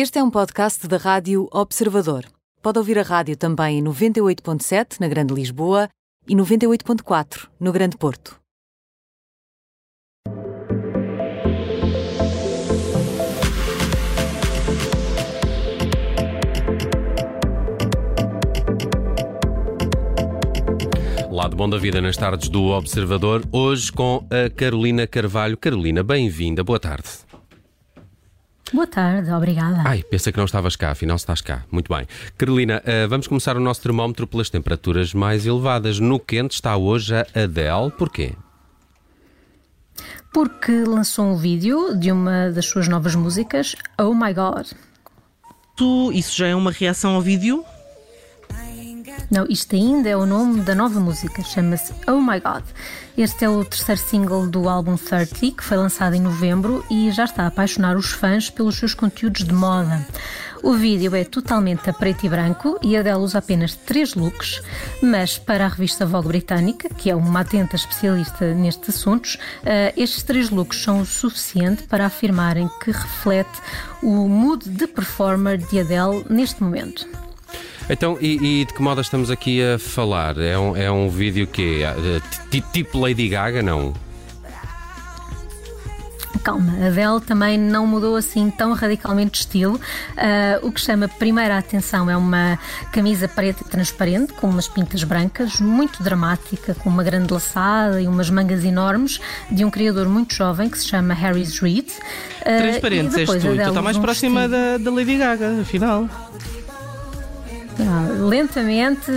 Este é um podcast da Rádio Observador. Pode ouvir a rádio também em 98.7 na Grande Lisboa e 98.4 no Grande Porto. Lado bom da vida nas tardes do Observador, hoje com a Carolina Carvalho. Carolina, bem-vinda, boa tarde. Boa tarde, obrigada. Ai, pensa que não estavas cá, afinal estás cá. Muito bem. Carolina, uh, vamos começar o nosso termómetro pelas temperaturas mais elevadas. No quente está hoje a Adele, porquê? Porque lançou um vídeo de uma das suas novas músicas, Oh My God. Tu, isso já é uma reação ao vídeo? Não, isto ainda é o nome da nova música, chama-se Oh My God. Este é o terceiro single do álbum 30, que foi lançado em novembro e já está a apaixonar os fãs pelos seus conteúdos de moda. O vídeo é totalmente a preto e branco e a dela usa apenas três looks, mas para a revista Vogue britânica, que é uma atenta especialista nestes assuntos, uh, estes três looks são o suficiente para afirmarem que reflete o mood de performer de Adele neste momento. Então, e, e, de que moda estamos aqui a falar? É um, é um vídeo que é tipo Lady Gaga, não? Calma, a Adele também não mudou assim tão radicalmente de estilo. Uh, o que chama primeiro a atenção é uma camisa preta e transparente, com umas pintas brancas, muito dramática, com uma grande laçada e umas mangas enormes, de um criador muito jovem que se chama Harry Reid. Uh, transparente, és tu, está mais próxima da, da Lady Gaga, afinal. Lentamente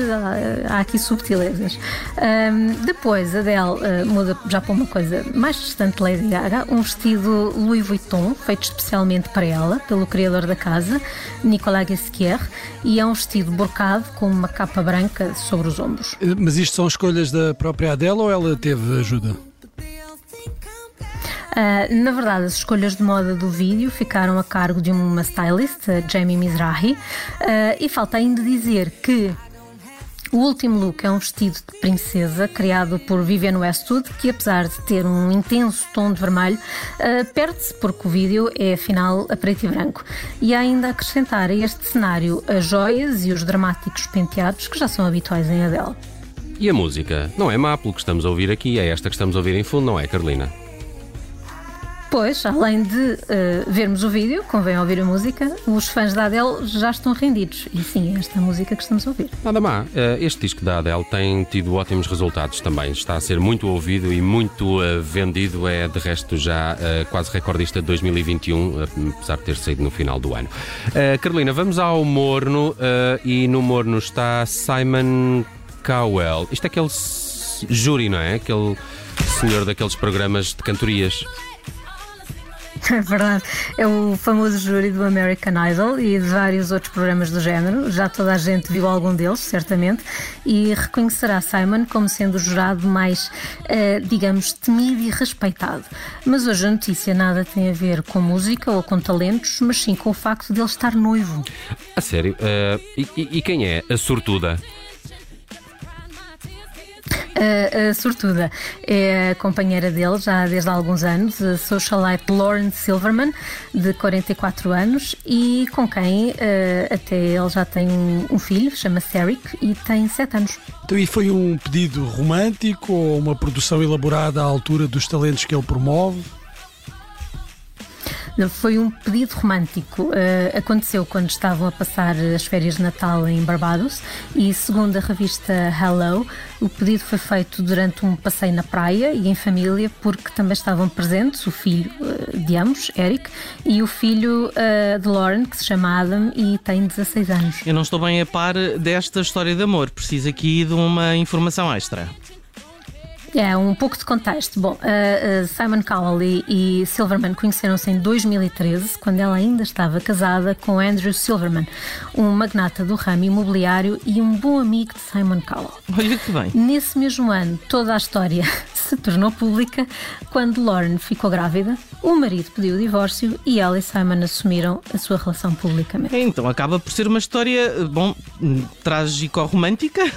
há aqui subtilezas. Um, depois, Adele uh, muda já para uma coisa mais distante Lady Gaga, um vestido Louis Vuitton, feito especialmente para ela, pelo criador da casa, Nicolas Guesquier, e é um vestido borcado com uma capa branca sobre os ombros. Mas isto são escolhas da própria Adele ou ela teve ajuda? Uh, na verdade, as escolhas de moda do vídeo ficaram a cargo de uma stylist, Jamie Mizrahi, uh, e falta ainda dizer que o último look é um vestido de princesa criado por Vivienne Westwood, que apesar de ter um intenso tom de vermelho, uh, perde-se porque o vídeo é afinal a preto e branco. E ainda acrescentar a este cenário as joias e os dramáticos penteados que já são habituais em Adele. E a música? Não é má pelo que estamos a ouvir aqui, é esta que estamos a ouvir em fundo, não é, Carolina? Pois, além de uh, vermos o vídeo, convém ouvir a música, os fãs da Adele já estão rendidos. E sim, é esta música que estamos a ouvir. Nada má. Uh, este disco da Adele tem tido ótimos resultados também. Está a ser muito ouvido e muito uh, vendido. É, de resto, já quase recordista de 2021, apesar de ter saído no final do ano. Carolina, vamos ao Morno. e no Morno está Simon Cowell. Isto é aquele júri, não é? Aquele senhor daqueles programas de cantorias. É verdade. É o famoso júri do American Idol e de vários outros programas do género. Já toda a gente viu algum deles, certamente, e reconhecerá Simon como sendo o jurado mais, uh, digamos, temido e respeitado. Mas hoje a notícia nada tem a ver com música ou com talentos, mas sim com o facto de ele estar noivo. A sério? Uh, e, e quem é a sortuda? A, sortuda é companheira dele já desde há alguns anos, a socialite Lauren Silverman, de 44 anos, e com quem uh, até ele já tem um filho, chama-se Eric, e tem 7 anos. Então, e foi um pedido romântico ou uma produção elaborada à altura dos talentos que ele promove? Foi um pedido romântico. Uh, aconteceu quando estavam a passar as férias de Natal em Barbados e, segundo a revista Hello, o pedido foi feito durante um passeio na praia e em família, porque também estavam presentes o filho uh, de ambos, Eric, e o filho uh, de Lauren, que se chama Adam e tem 16 anos. Eu não estou bem a par desta história de amor, preciso aqui de uma informação extra. É, um pouco de contexto. Bom, uh, uh, Simon Cowell e, e Silverman conheceram-se em 2013, quando ela ainda estava casada com Andrew Silverman, um magnata do ramo imobiliário e um bom amigo de Simon Cowell. Olha que bem. Nesse mesmo ano, toda a história se tornou pública quando Lauren ficou grávida, o marido pediu o divórcio e ela e Simon assumiram a sua relação publicamente. Então acaba por ser uma história, bom, trágico-romântica.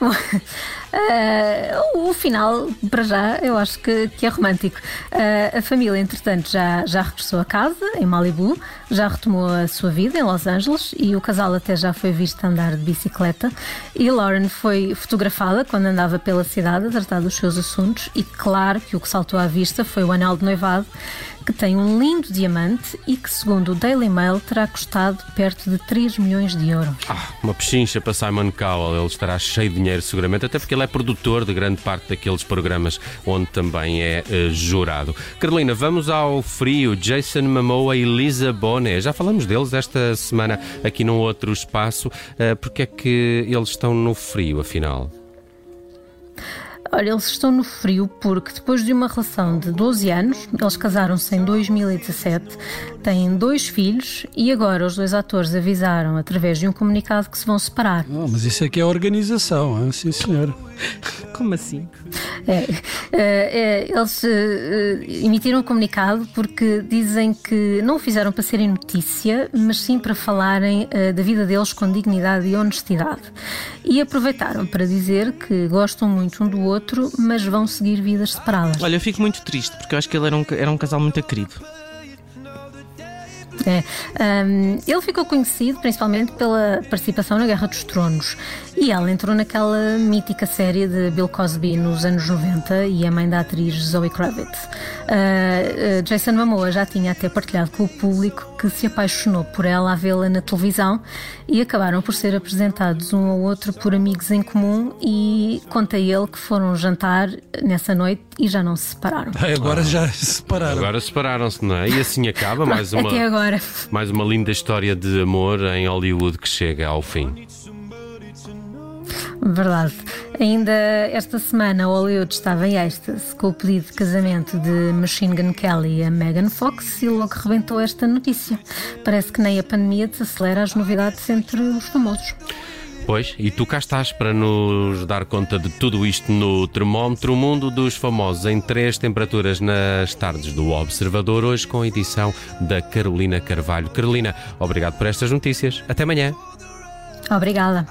well, Uh, o final, para já, eu acho que, que é romântico. Uh, a família, entretanto, já, já regressou a casa, em Malibu, já retomou a sua vida em Los Angeles e o casal até já foi visto andar de bicicleta. E Lauren foi fotografada quando andava pela cidade a tratar dos seus assuntos, e claro que o que saltou à vista foi o anel de noivado que tem um lindo diamante e que, segundo o Daily Mail, terá custado perto de 3 milhões de euros. Ah, uma pechincha para Simon Cowell. Ele estará cheio de dinheiro, seguramente, até porque ele é produtor de grande parte daqueles programas onde também é uh, jurado. Carolina, vamos ao frio. Jason Momoa e Lisa Bonet. Já falamos deles esta semana aqui num outro espaço. Uh, porque é que eles estão no frio, afinal? Olha, eles estão no frio porque depois de uma relação de 12 anos, eles casaram-se em 2017, têm dois filhos e agora os dois atores avisaram através de um comunicado que se vão separar. Oh, mas isso é que é organização, hein? sim senhor. Como assim? É, é, é, eles é, emitiram um comunicado porque dizem que não o fizeram para serem notícia, mas sim para falarem é, da vida deles com dignidade e honestidade. E aproveitaram para dizer que gostam muito um do outro, mas vão seguir vidas separadas. Olha, eu fico muito triste porque eu acho que ele era um, era um casal muito querido. É. Um, ele ficou conhecido principalmente pela participação na Guerra dos Tronos e ela entrou naquela mítica série de Bill Cosby nos anos 90 e é mãe da atriz Zoe Kravitz. Uh, uh, Jason Momoa já tinha até partilhado com o público que se apaixonou por ela a vê-la na televisão e acabaram por ser apresentados um ao outro por amigos em comum e conta ele que foram jantar nessa noite e já não se separaram. Agora já se separaram. Agora separaram-se, não é? E assim acaba mais uma, Até agora. Mais uma linda história de amor em Hollywood que chega ao fim. Verdade. Ainda esta semana Hollywood estava em êxtase com o pedido de casamento de Machine Gun Kelly a Megan Fox e logo rebentou esta notícia. Parece que nem a pandemia desacelera as novidades entre os famosos. Pois, e tu cá estás para nos dar conta de tudo isto no termómetro, mundo dos famosos em três temperaturas nas tardes do Observador, hoje com a edição da Carolina Carvalho. Carolina, obrigado por estas notícias. Até amanhã. Obrigada.